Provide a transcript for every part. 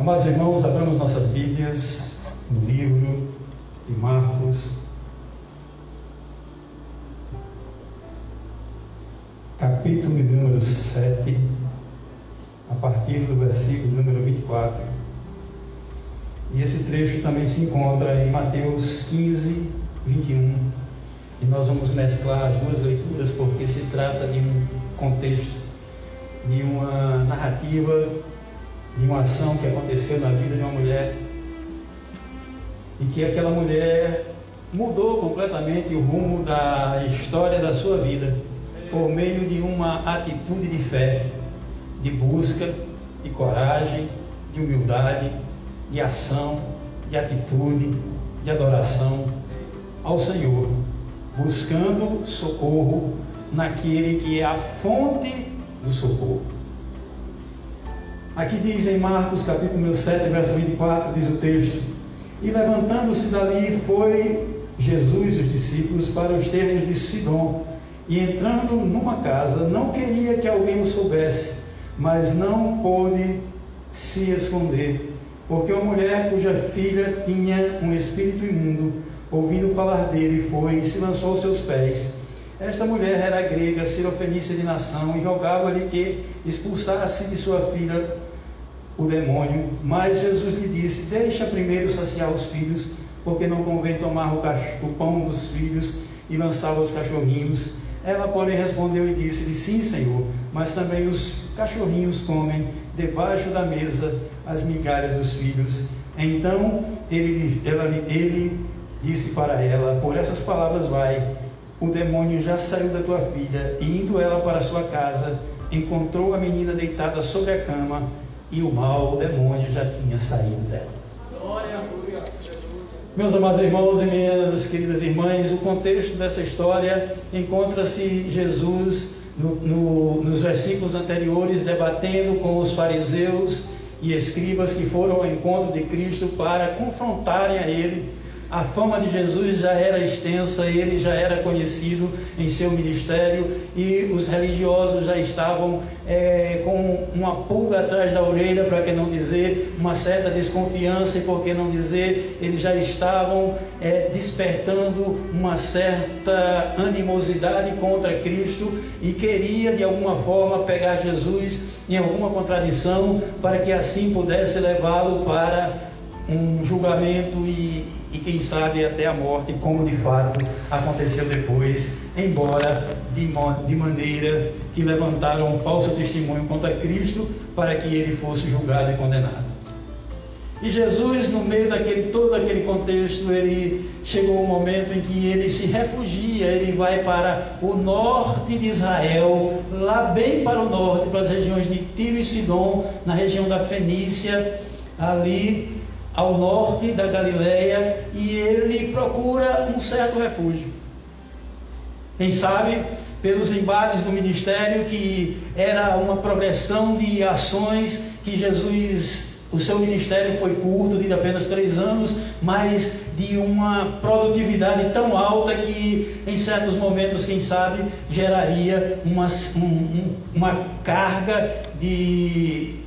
Amados irmãos, abramos nossas Bíblias no livro de Marcos, capítulo número 7, a partir do versículo número 24. E esse trecho também se encontra em Mateus 15, 21. E nós vamos mesclar as duas leituras porque se trata de um contexto, de uma narrativa, de uma ação que aconteceu na vida de uma mulher e que aquela mulher mudou completamente o rumo da história da sua vida por meio de uma atitude de fé, de busca, de coragem, de humildade, de ação, de atitude, de adoração ao Senhor, buscando socorro naquele que é a fonte do socorro. Aqui diz em Marcos capítulo 7, verso 24, diz o texto: E levantando-se dali foi Jesus e os discípulos para os termos de Sidom, e entrando numa casa, não queria que alguém o soubesse, mas não pôde se esconder, porque uma mulher cuja filha tinha um espírito imundo, ouvindo falar dele, foi e se lançou aos seus pés. Esta mulher era grega, sirofenícia de nação, e rogava-lhe que expulsasse de sua filha o demônio. Mas Jesus lhe disse: Deixa primeiro saciar os filhos, porque não convém tomar o, o pão dos filhos e lançá-lo aos cachorrinhos. Ela, porém, respondeu e disse-lhe: Sim, Senhor, mas também os cachorrinhos comem debaixo da mesa as migalhas dos filhos. Então ele, ela, ele disse para ela: Por essas palavras vai, o demônio já saiu da tua filha. E indo ela para sua casa, encontrou a menina deitada sobre a cama, e o mal, o demônio, já tinha saído dela. Meus amados irmãos e minhas queridas irmãs, o contexto dessa história encontra-se Jesus no, no, nos versículos anteriores debatendo com os fariseus e escribas que foram ao encontro de Cristo para confrontarem a ele a fama de Jesus já era extensa, ele já era conhecido em seu ministério e os religiosos já estavam é, com uma pulga atrás da orelha, para que não dizer uma certa desconfiança, e por que não dizer, eles já estavam é, despertando uma certa animosidade contra Cristo e queria de alguma forma pegar Jesus em alguma contradição para que assim pudesse levá-lo para um julgamento e, e, quem sabe até a morte, como de fato aconteceu depois, embora de, de maneira que levantaram um falso testemunho contra Cristo para que ele fosse julgado e condenado. E Jesus, no meio daquele todo aquele contexto, ele chegou um momento em que ele se refugia, ele vai para o norte de Israel, lá bem para o norte, para as regiões de Tiro e Sidom, na região da Fenícia, ali ao norte da Galileia e ele procura um certo refúgio. Quem sabe pelos embates do ministério que era uma progressão de ações que Jesus, o seu ministério foi curto, de apenas três anos, mas de uma produtividade tão alta que em certos momentos, quem sabe, geraria uma, um, uma carga de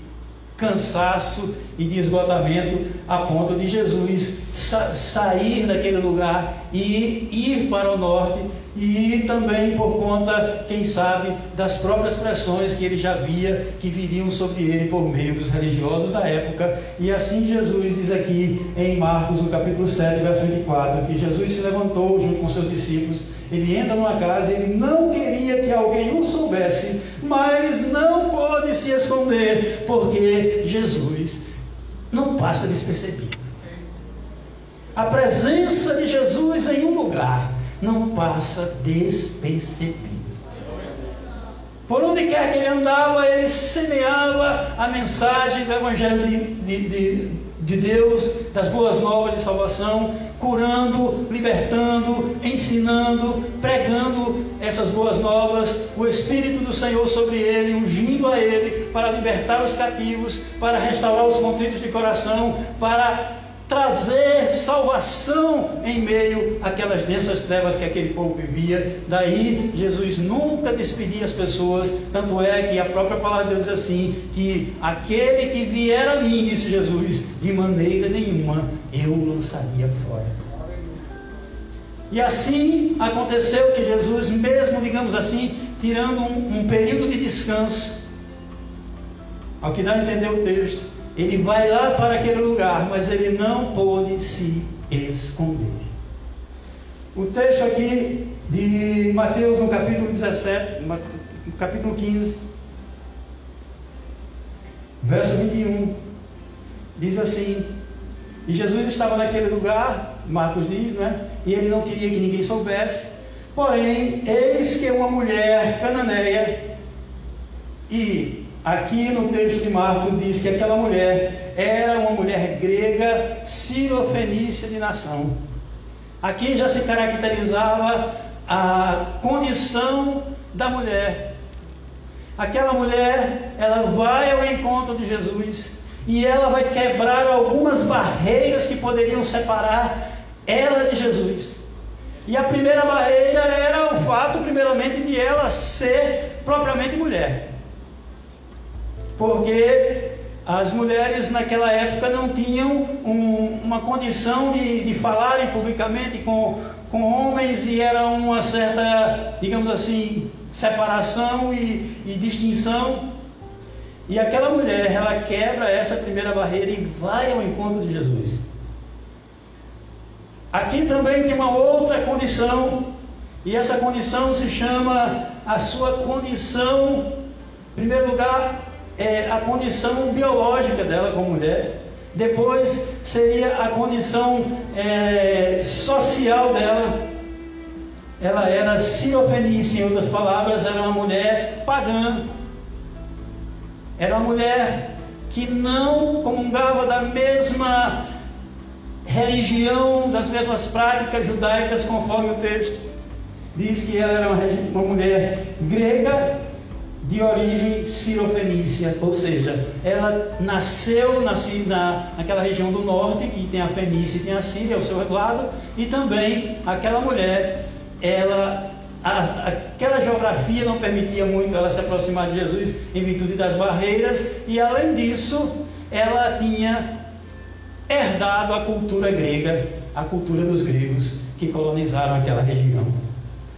cansaço e de esgotamento a ponto de Jesus sa sair daquele lugar e ir para o norte e também por conta, quem sabe, das próprias pressões que ele já via que viriam sobre ele por meio dos religiosos da época. E assim Jesus diz aqui em Marcos, no capítulo 7, verso 24, que Jesus se levantou junto com seus discípulos, ele entra numa casa ele não queria que alguém o soubesse, mas não pôde se esconder, porque Jesus não passa despercebido. A presença de Jesus em um lugar não passa despercebido. Por onde quer que ele andava, ele semeava a mensagem do Evangelho de, de, de, de Deus, das boas novas de salvação, curando, libertando, ensinando, pregando essas boas novas, o Espírito do Senhor sobre ele, ungindo a ele para libertar os cativos, para restaurar os contritos de coração, para trazer salvação em meio àquelas densas trevas que aquele povo vivia. Daí Jesus nunca despedia as pessoas, tanto é que a própria palavra de Deus diz assim: que aquele que vier a mim, disse Jesus, de maneira nenhuma eu o lançaria fora. E assim aconteceu que Jesus, mesmo, digamos assim, tirando um, um período de descanso, ao que dá a entender o texto, ele vai lá para aquele lugar, mas ele não pôde se esconder. O texto aqui de Mateus, no capítulo 17, no capítulo 15, verso 21, diz assim: E Jesus estava naquele lugar, Marcos diz, né? E ele não queria que ninguém soubesse. Porém, eis que uma mulher cananeia e Aqui no texto de Marcos diz que aquela mulher era uma mulher grega sirofenícia de nação. Aqui já se caracterizava a condição da mulher. Aquela mulher, ela vai ao encontro de Jesus e ela vai quebrar algumas barreiras que poderiam separar ela de Jesus. E a primeira barreira era o fato, primeiramente, de ela ser propriamente mulher porque as mulheres naquela época não tinham um, uma condição de, de falarem publicamente com, com homens e era uma certa, digamos assim, separação e, e distinção. E aquela mulher, ela quebra essa primeira barreira e vai ao encontro de Jesus. Aqui também tem uma outra condição, e essa condição se chama a sua condição, em primeiro lugar, é, a condição biológica dela como mulher, depois seria a condição é, social dela. Ela era sirofenícia, em outras palavras, era uma mulher pagã. Era uma mulher que não comungava da mesma religião, das mesmas práticas judaicas, conforme o texto diz que ela era uma, uma mulher grega de origem sirofenícia, ou seja, ela nasceu nasci na, naquela região do norte, que tem a Fenícia e tem a Síria ao seu lado, e também aquela mulher, ela, a, aquela geografia não permitia muito ela se aproximar de Jesus em virtude das barreiras, e além disso, ela tinha herdado a cultura grega, a cultura dos gregos que colonizaram aquela região.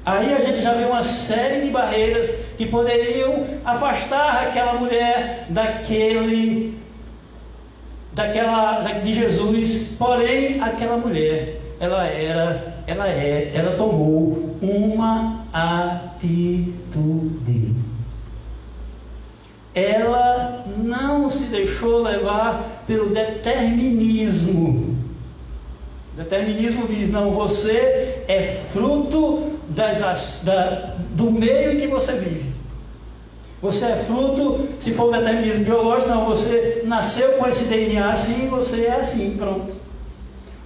Aí a gente já vê uma série de barreiras que poderiam afastar aquela mulher daquele, daquela, de Jesus. Porém, aquela mulher, ela era, ela é, ela tomou uma atitude. Ela não se deixou levar pelo determinismo determinismo diz: não, você é fruto das, da, do meio em que você vive. Você é fruto, se for determinismo biológico, não, você nasceu com esse DNA assim, você é assim, pronto.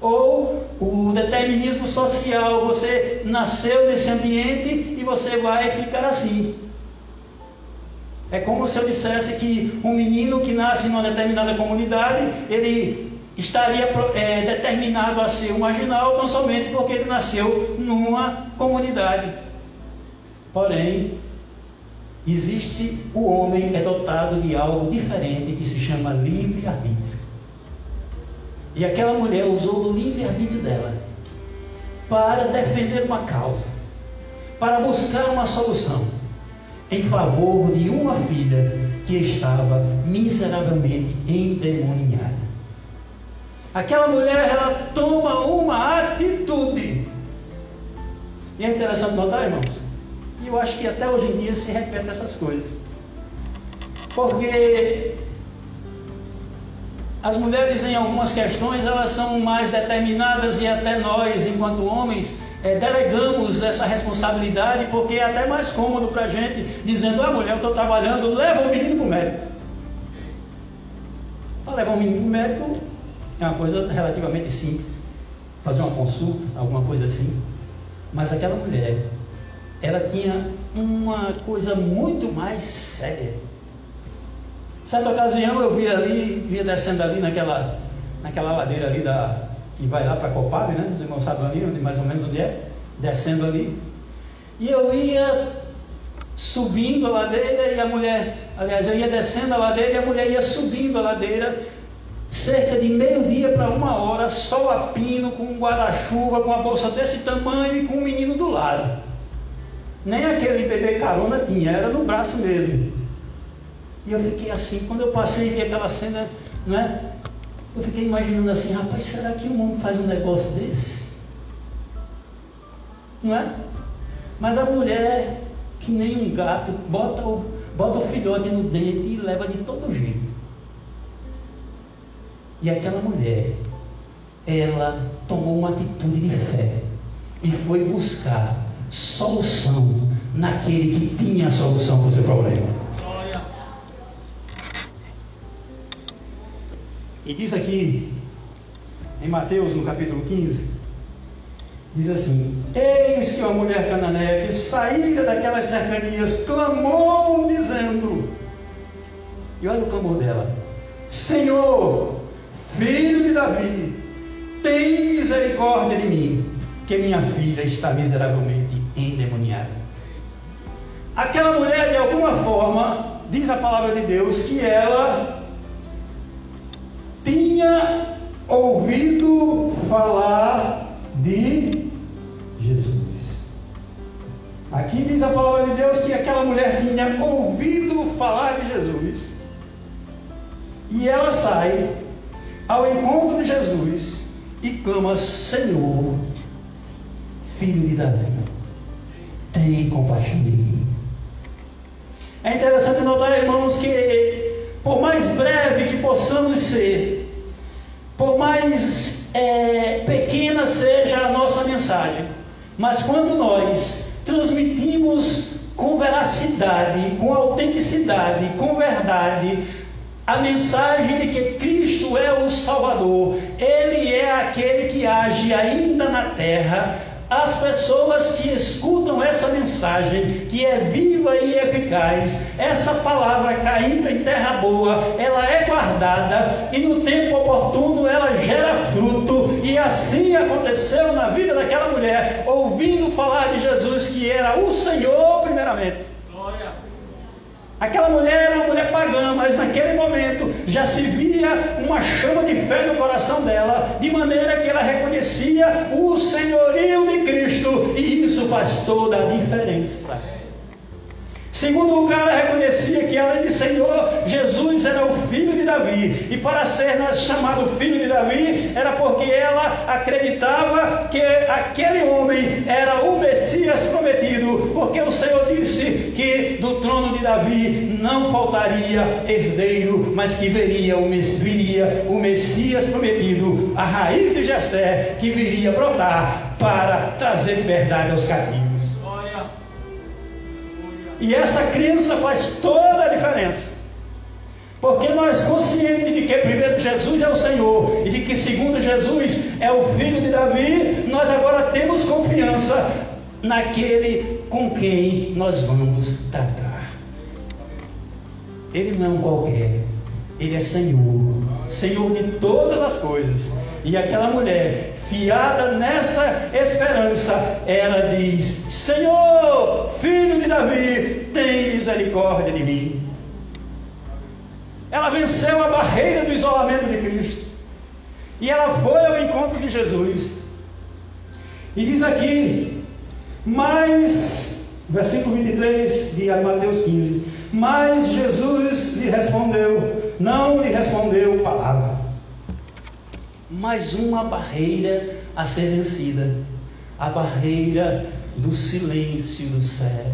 Ou o determinismo social, você nasceu nesse ambiente e você vai ficar assim. É como se eu dissesse que um menino que nasce numa determinada comunidade, ele estaria é, determinado a ser um marginal tão somente porque ele nasceu numa comunidade. Porém, existe o homem é dotado de algo diferente que se chama livre-arbítrio. E aquela mulher usou do livre-arbítrio dela para defender uma causa, para buscar uma solução em favor de uma filha que estava miseravelmente endemoniada. Aquela mulher, ela toma uma atitude. E é interessante notar, irmãos, e eu acho que até hoje em dia se repete essas coisas. Porque as mulheres em algumas questões elas são mais determinadas e até nós, enquanto homens, é, delegamos essa responsabilidade porque é até mais cômodo para a gente, dizendo, ah mulher, eu estou trabalhando, leva o menino para o médico. Para levar o menino para o médico, é uma coisa relativamente simples. Fazer uma consulta, alguma coisa assim. Mas aquela mulher, ela tinha uma coisa muito mais séria. Certa ocasião eu vi ali, via descendo ali naquela, naquela ladeira ali da, que vai lá para Copave, né? Os irmãos sabem ali, onde, mais ou menos onde é, descendo ali. E eu ia subindo a ladeira e a mulher, aliás, eu ia descendo a ladeira e a mulher ia subindo a ladeira, cerca de meio-dia para uma hora, sol a pino, com um guarda-chuva, com uma bolsa desse tamanho e com um menino do lado. Nem aquele bebê carona tinha, era no braço mesmo. E eu fiquei assim, quando eu passei e vi aquela cena, né? Eu fiquei imaginando assim, rapaz, será que um homem faz um negócio desse? Não é? Mas a mulher, que nem um gato, bota o, bota o filhote no dente e leva de todo jeito. E aquela mulher, ela tomou uma atitude de fé e foi buscar solução naquele que tinha a solução para o seu problema. E diz aqui, em Mateus, no capítulo 15, diz assim: Eis que uma mulher cananeia que saíra daquelas cercanias clamou, dizendo, e olha o clamor dela: Senhor, filho de Davi, tem misericórdia de mim, que minha filha está miseravelmente endemoniada. Aquela mulher, de alguma forma, diz a palavra de Deus, que ela tinha ouvido falar de Jesus. Aqui diz a palavra de Deus que aquela mulher tinha ouvido falar de Jesus. E ela sai ao encontro de Jesus e clama: Senhor, filho de Davi, tem compaixão de mim. É interessante notar, irmãos, que por mais breve que possamos ser, por mais é, pequena seja a nossa mensagem, mas quando nós transmitimos com veracidade, com autenticidade, com verdade, a mensagem de que Cristo é o Salvador, Ele é aquele que age ainda na terra, as pessoas que escutam essa mensagem, que é viva e eficaz, essa palavra caindo em terra boa, ela é guardada e no tempo oportuno ela gera fruto, e assim aconteceu na vida daquela mulher, ouvindo falar de Jesus, que era o Senhor, primeiramente. Aquela mulher era uma mulher pagã, mas naquele momento já se via uma chama de fé no coração dela, de maneira que ela reconhecia o senhorio de Cristo, e isso faz toda a diferença. Segundo lugar, ela reconhecia que além de Senhor, Jesus era o filho de Davi. E para ser chamado filho de Davi, era porque ela acreditava que aquele homem era o Messias prometido. Porque o Senhor disse que do trono de Davi não faltaria herdeiro, mas que viria o, viria o Messias prometido, a raiz de Jessé, que viria brotar para trazer liberdade aos cativos. E essa crença faz toda a diferença. Porque nós, conscientes de que primeiro Jesus é o Senhor e de que segundo Jesus é o filho de Davi, nós agora temos confiança naquele com quem nós vamos tratar. Ele não é um qualquer, ele é Senhor, Senhor de todas as coisas. E aquela mulher fiada nessa esperança, ela diz: Senhor, filho de Davi, tem misericórdia de mim. Ela venceu a barreira do isolamento de Cristo. E ela foi ao encontro de Jesus. E diz aqui, mas, versículo 23 de Mateus 15: Mas Jesus lhe respondeu, não lhe respondeu palavra mais uma barreira a ser vencida a barreira do silêncio do céu.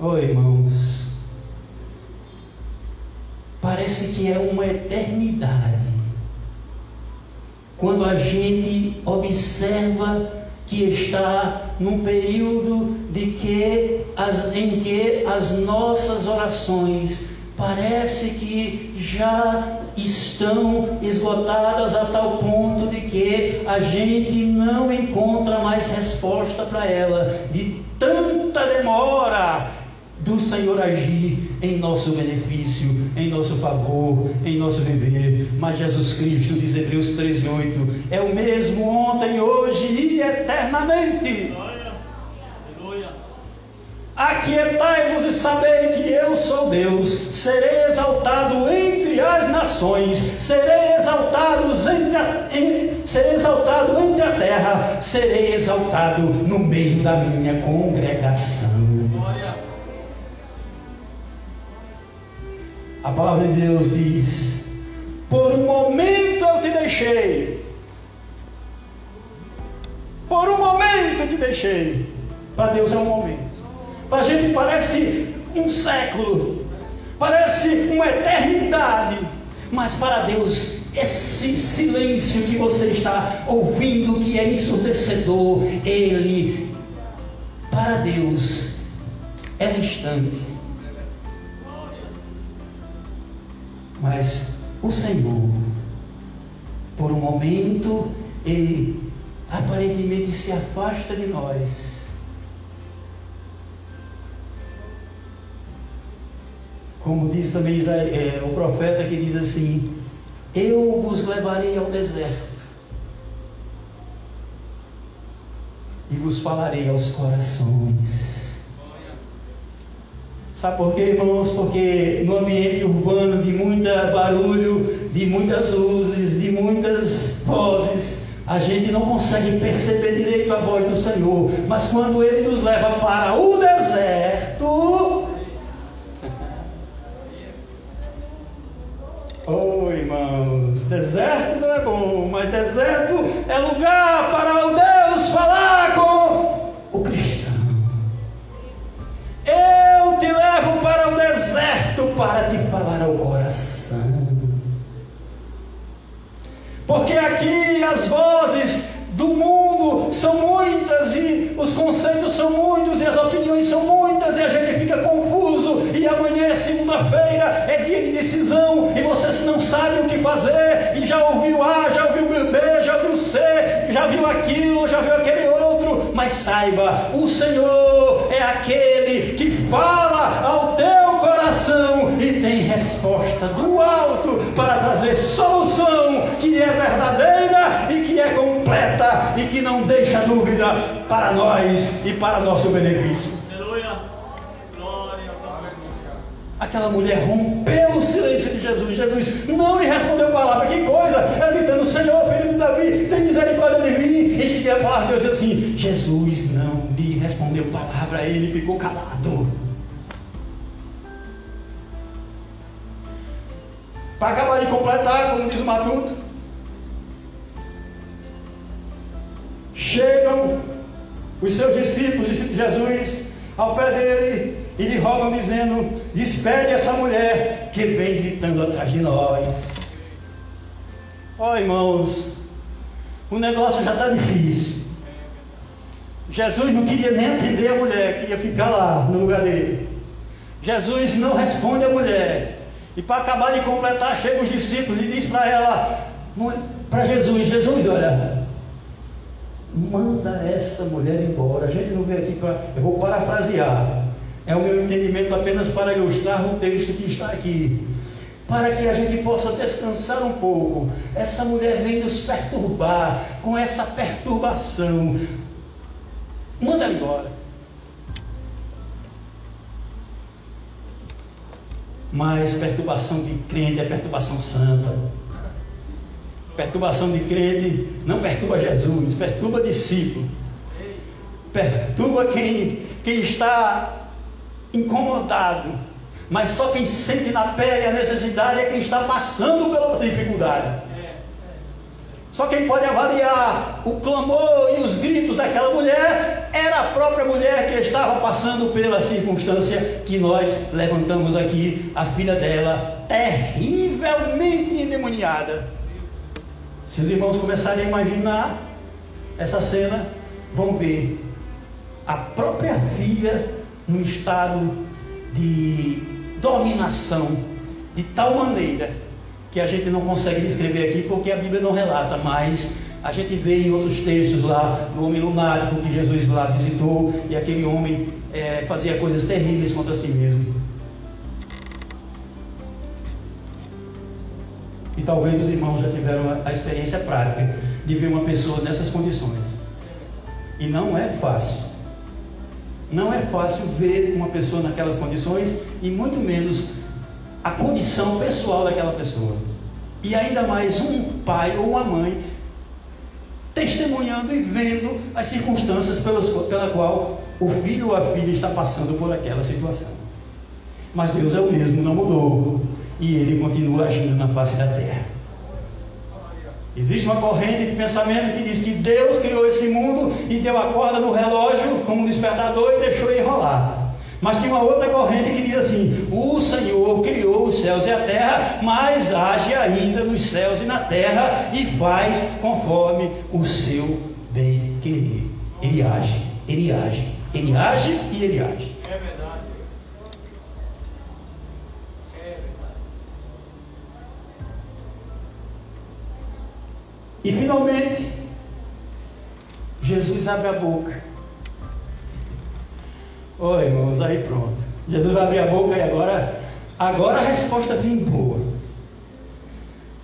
Oh, irmãos, parece que é uma eternidade quando a gente observa que está num período de que as, em que as nossas orações parece que já estão esgotadas a tal ponto de que a gente não encontra mais resposta para ela, de tanta demora do Senhor agir em nosso benefício, em nosso favor, em nosso viver. Mas Jesus Cristo, diz Hebreus 13:8, é o mesmo ontem, hoje e eternamente. Aquietai-vos e sabei que eu sou Deus, serei exaltado entre as nações, serei exaltado entre a, em, serei exaltado entre a terra, serei exaltado no meio da minha congregação. A palavra de Deus diz: Por um momento eu te deixei. Por um momento eu te deixei. Para Deus é um momento. Para a gente parece um século, parece uma eternidade, mas para Deus esse silêncio que você está ouvindo, que é ensurdecedor, ele, para Deus, é um instante. Mas o Senhor, por um momento, ele aparentemente se afasta de nós Como diz também é, o profeta que diz assim: Eu vos levarei ao deserto e vos falarei aos corações. Sabe por quê, irmãos? Porque no ambiente urbano de muito barulho, de muitas luzes, de muitas vozes, a gente não consegue perceber direito a voz do Senhor. Mas quando Ele nos leva para o deserto, Oh, irmãos, deserto não é bom, mas deserto é lugar para o Deus falar com o cristão. Eu te levo para o deserto para te falar ao coração. Porque aqui as vozes do mundo são muitas e os conceitos são muitos e as opiniões são muitas segunda-feira, é dia de decisão e você não sabe o que fazer e já ouviu A, já ouviu B, já ouviu C, já viu aquilo, já viu aquele outro, mas saiba, o Senhor é aquele que fala ao teu coração e tem resposta do alto para trazer solução que é verdadeira e que é completa e que não deixa dúvida para nós e para nosso benefício. Aquela mulher rompeu o silêncio de Jesus. Jesus não lhe respondeu palavra. Que coisa! Ela gritando: Senhor, filho de Davi, tem misericórdia de mim. E que a palavra de Deus assim: Jesus não lhe respondeu palavra. Ele ficou calado. Para acabar de completar, como diz o Matuto, Chegam os seus discípulos, discípulos de Jesus, ao pé dele e lhe rogam, dizendo: Despede essa mulher que vem gritando atrás de nós. Ó oh, irmãos, o negócio já está difícil. Jesus não queria nem atender a mulher, queria ficar lá no lugar dele. Jesus não responde a mulher. E para acabar de completar, chegam os discípulos e diz para ela, para Jesus, Jesus, olha, manda essa mulher embora. A gente não vem aqui para. Eu vou parafrasear. É o meu entendimento apenas para ilustrar o texto que está aqui. Para que a gente possa descansar um pouco. Essa mulher vem nos perturbar com essa perturbação. Manda ela embora. Mas perturbação de crente é perturbação santa. Perturbação de crente não perturba Jesus, perturba discípulo. Perturba quem, quem está incomodado. Mas só quem sente na pele a necessidade é quem está passando pela dificuldade. Só quem pode avaliar o clamor e os gritos daquela mulher era a própria mulher que estava passando pela circunstância que nós levantamos aqui, a filha dela, terrivelmente endemoniada. Se os irmãos começarem a imaginar essa cena, vão ver a própria filha no estado de dominação, de tal maneira que a gente não consegue descrever aqui porque a Bíblia não relata, mas A gente vê em outros textos lá, no homem lunático que Jesus lá visitou, e aquele homem é, fazia coisas terríveis contra si mesmo. E talvez os irmãos já tiveram a experiência prática de ver uma pessoa nessas condições. E não é fácil. Não é fácil ver uma pessoa naquelas condições e muito menos a condição pessoal daquela pessoa. E ainda mais um pai ou uma mãe testemunhando e vendo as circunstâncias pelas, pela qual o filho ou a filha está passando por aquela situação. Mas Deus é o mesmo, não mudou. E ele continua agindo na face da terra. Existe uma corrente de pensamento que diz que Deus criou esse mundo e deu a corda no relógio como um despertador e deixou ele rolar. Mas tem uma outra corrente que diz assim: o Senhor criou os céus e a terra, mas age ainda nos céus e na terra e faz conforme o seu bem querer. Ele age, ele age, ele age e ele age. E finalmente, Jesus abre a boca Oi, irmãos, aí pronto. Jesus vai abrir a boca e agora, agora a resposta vem boa.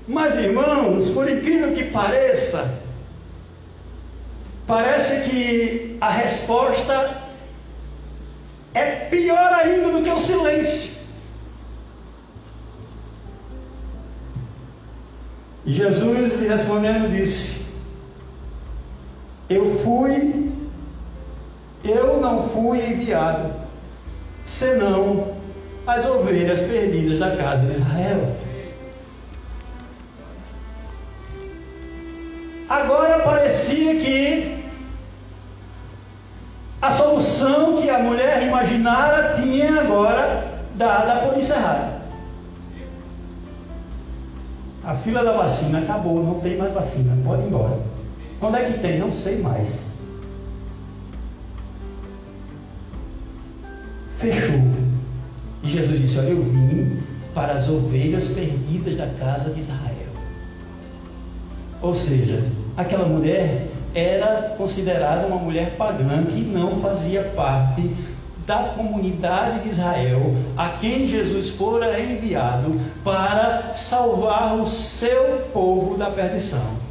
Mas, irmãos, por incrível que pareça, parece que a resposta é pior ainda do que o silêncio. Jesus lhe respondendo disse: Eu fui eu não fui enviado, senão as ovelhas perdidas da casa de Israel. Agora parecia que a solução que a mulher imaginara tinha agora dada por encerrada. A fila da vacina acabou, não tem mais vacina, pode ir embora. Quando é que tem? Não sei mais. fechou. E Jesus disse: Olha, eu vim para as ovelhas perdidas da casa de Israel. Ou seja, aquela mulher era considerada uma mulher pagã que não fazia parte da comunidade de Israel, a quem Jesus fora enviado para salvar o seu povo da perdição.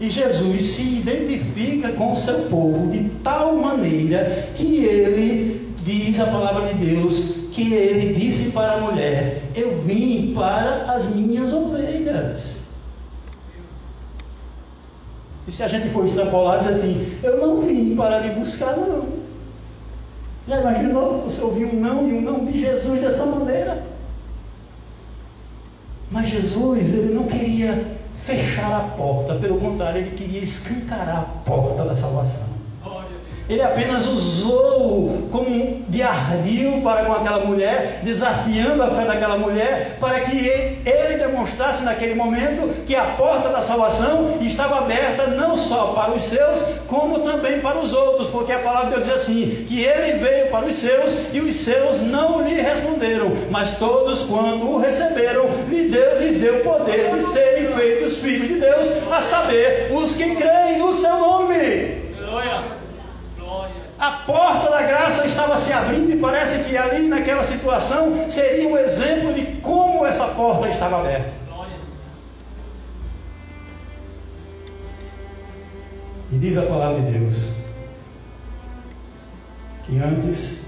E Jesus se identifica com o seu povo de tal maneira que ele diz a palavra de Deus que ele disse para a mulher: Eu vim para as minhas ovelhas. E se a gente for extrapolar, diz assim: Eu não vim para lhe buscar, não. Já imaginou você ouvir um não e um não de Jesus dessa maneira? Mas Jesus, ele não queria fechar a porta, pelo contrário, ele queria escancarar a porta da salvação. Ele apenas usou como de ardil para com aquela mulher, desafiando a fé daquela mulher, para que ele demonstrasse naquele momento que a porta da salvação estava aberta não só para os seus, como também para os outros, porque a palavra de Deus diz assim: que ele veio para os seus e os seus não lhe responderam, mas todos, quando o receberam, lhe deu, lhes deu o poder de serem feitos filhos de Deus, a saber, os que creem no seu nome. Aleluia. A porta da graça estava se abrindo e parece que ali naquela situação seria um exemplo de como essa porta estava aberta. E diz a palavra de Deus que antes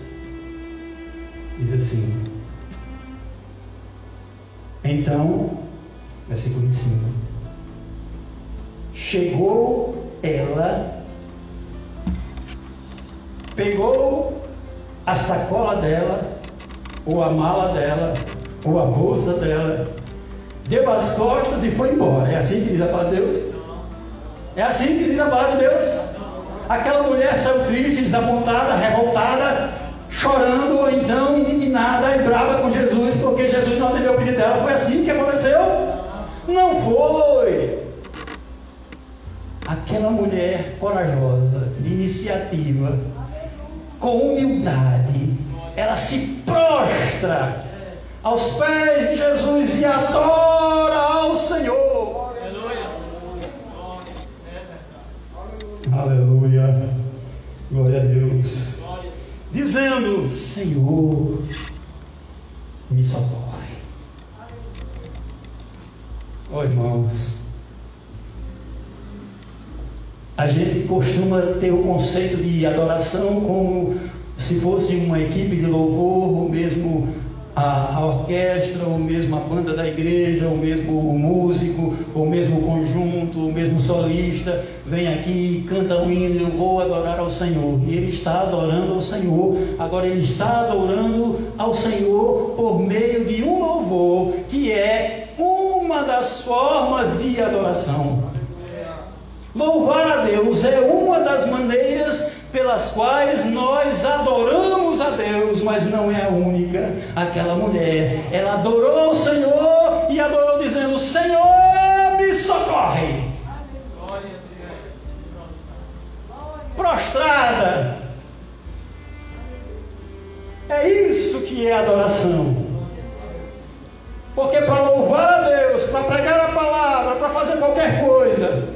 diz assim: Então, versículo 25: Chegou ela pegou a sacola dela, ou a mala dela, ou a bolsa dela, deu as costas e foi embora. É assim que diz a palavra de Deus? É assim que diz a palavra de Deus? Aquela mulher saiu triste, desapontada, revoltada, chorando, ou então indignada e brava com Jesus, porque Jesus não atendeu o pedido dela. Foi assim que aconteceu? Não foi. Aquela mulher corajosa, de iniciativa, com humildade, ela se prostra aos pés de Jesus e adora ao Senhor. Aleluia. Aleluia. Glória a Deus. Dizendo: Senhor, me socorre. Ó oh, irmãos, a gente costuma ter o conceito de adoração como se fosse uma equipe de louvor, ou mesmo a, a, orquestra, ou mesmo a banda da igreja, ou mesmo o músico, ou mesmo o conjunto, ou mesmo o solista, vem aqui, canta um hino, eu vou adorar ao Senhor. E ele está adorando ao Senhor. Agora ele está adorando ao Senhor por meio de um louvor, que é uma das formas de adoração. Louvar a Deus é uma das maneiras pelas quais nós adoramos a Deus, mas não é a única. Aquela mulher, ela adorou o Senhor e adorou dizendo: Senhor, me socorre. Prostrada. É isso que é adoração. Porque para louvar a Deus, para pregar a palavra, para fazer qualquer coisa,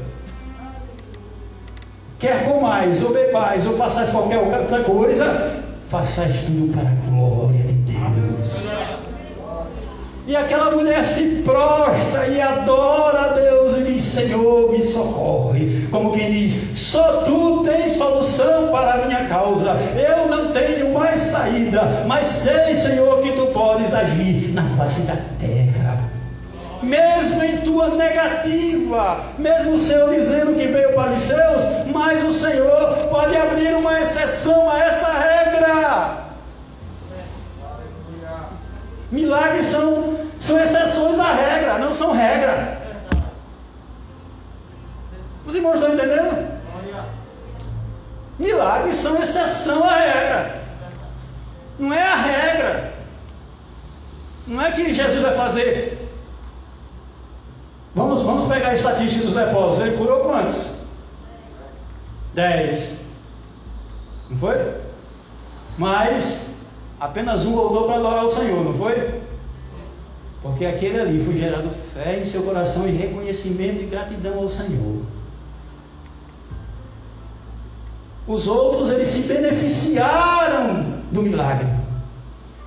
Quer comais ou bebais ou façais qualquer outra coisa, façais tudo para a glória de Deus. E aquela mulher se prostra e adora a Deus e diz: Senhor, me socorre. Como quem diz: Só tu tens solução para a minha causa. Eu não tenho mais saída, mas sei, Senhor, que tu podes agir na face da terra mesmo em tua negativa, mesmo o Senhor dizendo que veio para os seus, mas o Senhor pode abrir uma exceção a essa regra. Milagres são, são exceções à regra, não são regra. Os irmãos estão entendendo? Milagres são exceção à regra. Não é a regra. Não é que Jesus vai fazer Vamos, vamos pegar a estatística dos leprosos. Ele curou quantos? Dez. Não foi? Mas apenas um voltou para adorar o Senhor, não foi? Porque aquele ali foi gerado fé em seu coração e reconhecimento e gratidão ao Senhor. Os outros eles se beneficiaram do milagre,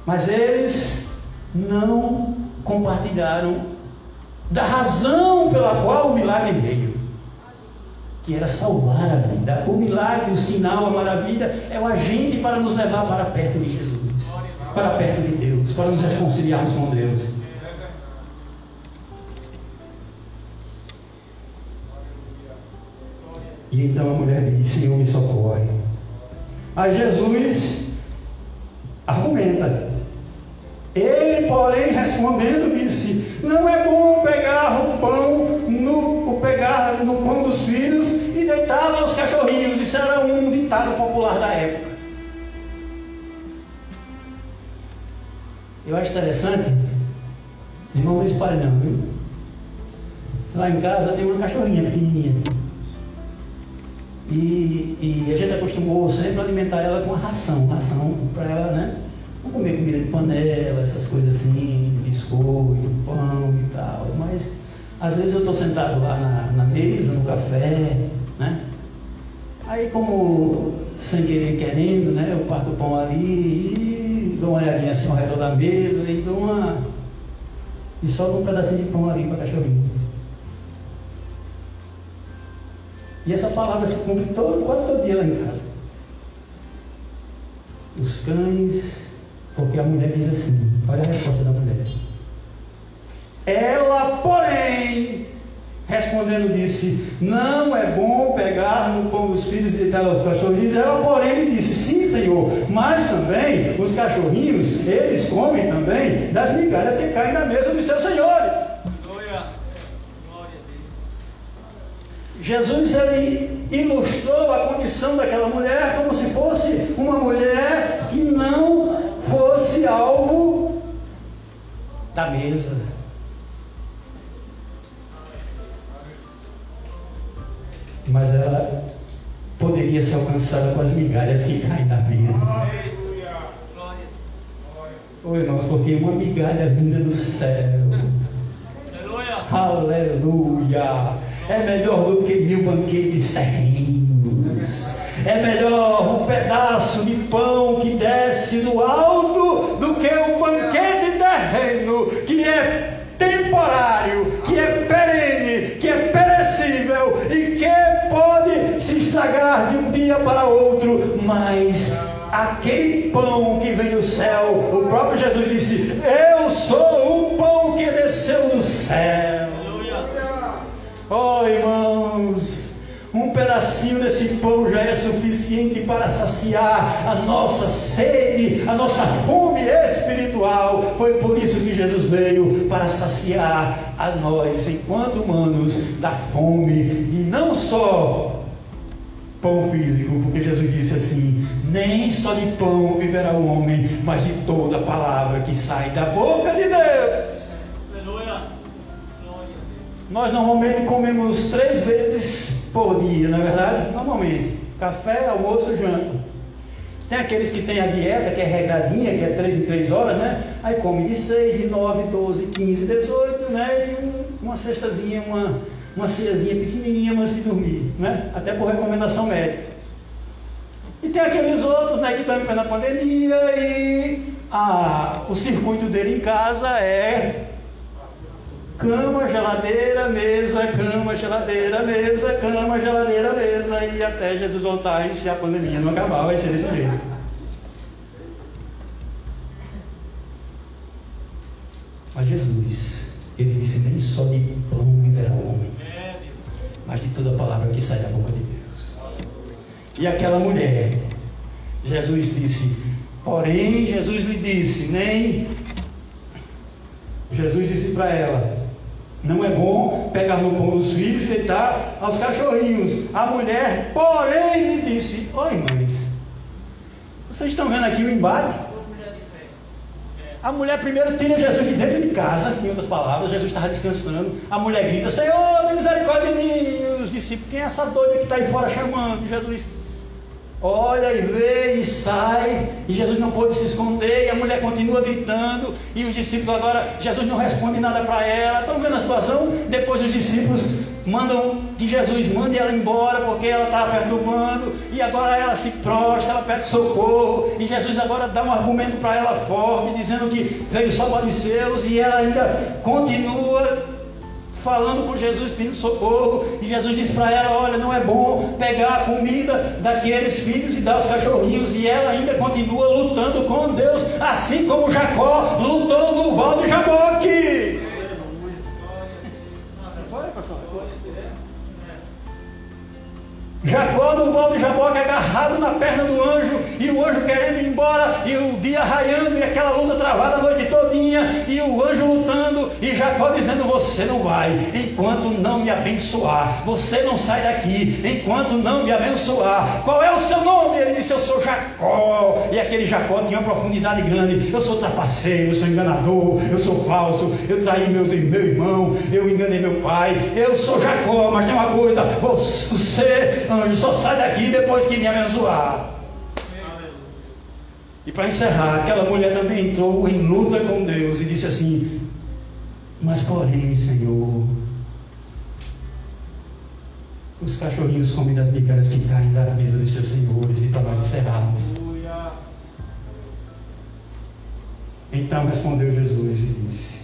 mas eles não compartilharam da razão pela qual o milagre veio, que era salvar a vida. O milagre, o sinal, a maravilha é o agente para nos levar para perto de Jesus, para perto de Deus, para nos reconciliarmos com Deus. E então a mulher diz: Senhor, me socorre. Aí Jesus argumenta: porém, respondendo, disse: Não é bom pegar o pão no, o pegar no pão dos filhos e deitá-lo aos cachorrinhos. Isso era um ditado popular da época. Eu acho interessante, os irmãos não, viu? Lá em casa tem uma cachorrinha pequenininha. E, e a gente acostumou sempre a alimentar ela com a ração, ração para ela, né? Vamos comer comida de panela, essas coisas assim, biscoito, pão e tal. Mas às vezes eu estou sentado lá na, na, mesa, no café, né? Aí como sem querer querendo, né? Eu parto o pão ali e dou uma olhadinha assim ao redor da mesa e dou uma. E solto um pedacinho de pão ali para cachorrinho. E essa palavra se cumpre todo, quase todo dia lá em casa. Os cães porque a mulher diz assim: olha a resposta da mulher. Ela, porém, respondendo, disse: Não é bom pegar no pão dos filhos e deitar aos cachorrinhos. Ela, porém, lhe disse: Sim, Senhor, mas também os cachorrinhos, eles comem também das migalhas que caem na mesa dos seus senhores. Jesus ele ilustrou a condição daquela mulher como se fosse uma mulher que não fosse alvo da mesa. Mas ela poderia ser alcançada com as migalhas que caem da mesa. Oi, irmãos, porque uma migalha vinda do céu. Aleluia! É melhor do que mil banquetes terrenos É melhor um pedaço de pão que desce do alto do que um banquete terreno que é temporário, que é perene, que é perecível e que pode se estragar de um dia para outro, mas aquele pão que vem do céu, o próprio Jesus disse: Eu sou o pão que desceu do céu. Oh, irmãos, um pedacinho desse pão já é suficiente para saciar a nossa sede, a nossa fome espiritual. Foi por isso que Jesus veio para saciar a nós, enquanto humanos, da fome de não só pão físico, porque Jesus disse assim: nem só de pão viverá o homem, mas de toda palavra que sai da boca de Deus. Nós normalmente comemos três vezes por dia, não é verdade? Normalmente. Café, almoço janta. Tem aqueles que têm a dieta, que é regradinha, que é três em três horas, né? Aí come de seis, de nove, doze, quinze, dezoito, né? E um, uma cestazinha, uma, uma ceiazinha pequenininha, mas se dormir, né? Até por recomendação médica. E tem aqueles outros, né, que estão na pandemia e ah, o circuito dele em casa é Cama, geladeira, mesa, cama, geladeira, mesa, cama, geladeira, mesa, e até Jesus voltar e se a pandemia não acabar, vai ser desse jeito. Mas Jesus, ele disse: nem só de pão viverá o homem, mas de toda palavra que sai da boca de Deus. E aquela mulher, Jesus disse, porém, Jesus lhe disse: nem. Jesus disse para ela: não é bom pegar no pão dos filhos e dar aos cachorrinhos. A mulher, porém, lhe disse: Oi, mães, vocês estão vendo aqui o embate? A mulher primeiro tira Jesus de dentro de casa, em outras palavras, Jesus estava descansando. A mulher grita: Senhor, tem misericórdia de mim. E os discípulos: Quem é essa doida que está aí fora chamando? Jesus olha e vê e sai, e Jesus não pôde se esconder, e a mulher continua gritando, e os discípulos agora, Jesus não responde nada para ela. Estão vendo a situação? Depois os discípulos mandam que Jesus mande ela embora, porque ela estava perturbando, e agora ela se prostra, ela pede socorro, e Jesus agora dá um argumento para ela forte, dizendo que veio só para os seus, e ela ainda continua falando com Jesus, pedindo socorro, e Jesus disse para ela: Olha, não é bom pegar a comida daqueles filhos e dar aos cachorrinhos, e ela ainda continua lutando com Deus, assim como Jacó lutou no Val de Jaboque. Jacó no vão de Jaboque agarrado na perna do anjo, e o anjo querendo ir embora, e o dia raiando, e aquela luta travada a noite todinha, e o anjo lutando, e Jacó dizendo, você não vai, enquanto não me abençoar, você não sai daqui, enquanto não me abençoar, qual é o seu nome? Ele disse, eu sou Jacó, e aquele Jacó tinha uma profundidade grande, eu sou trapaceiro, eu sou enganador, eu sou falso, eu traí meu, meu irmão, eu enganei meu pai, eu sou Jacó, mas tem uma coisa, você anjo, só sai daqui depois que me abençoar. E para encerrar, aquela mulher também entrou em luta com Deus e disse assim: Mas porém, Senhor, os cachorrinhos comem das migalhas que caem da mesa dos seus senhores, e para nós encerrarmos. Então respondeu Jesus e disse: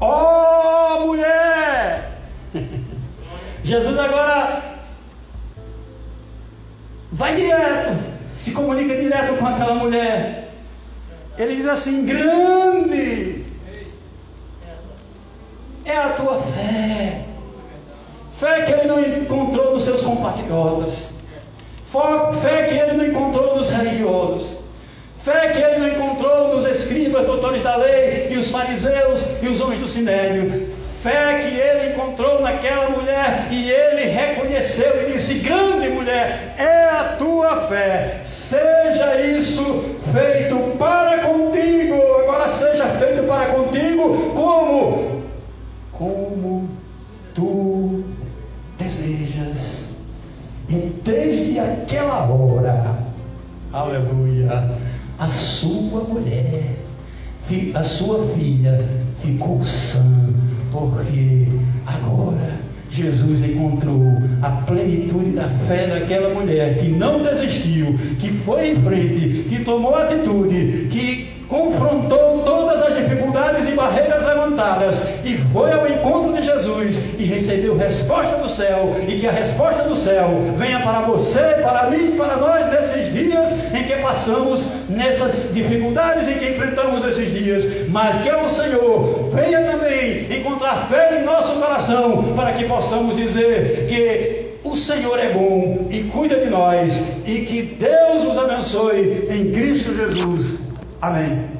Ó oh, mulher! Jesus agora vai direto, se comunica direto com aquela mulher. Ele diz assim: grande é a tua fé. Fé que ele não encontrou nos seus compatriotas. Fé que ele não encontrou nos religiosos. Fé que ele não encontrou nos escribas, doutores da lei, e os fariseus e os homens do sinédrio fé que ele encontrou naquela mulher e ele reconheceu e disse: Grande mulher, é a tua fé, seja isso feito para contigo, agora seja feito para contigo, como? Como tu desejas. E desde aquela hora, aleluia, a sua mulher, a sua filha ficou sã porque agora Jesus encontrou a plenitude da fé daquela mulher que não desistiu, que foi em frente, que tomou atitude, que confrontou dificuldades e barreiras levantadas e foi ao encontro de Jesus e recebeu resposta do céu e que a resposta do céu venha para você, para mim, para nós nesses dias em que passamos nessas dificuldades em que enfrentamos esses dias, mas que o Senhor venha também encontrar fé em nosso coração para que possamos dizer que o Senhor é bom e cuida de nós e que Deus nos abençoe em Cristo Jesus. Amém.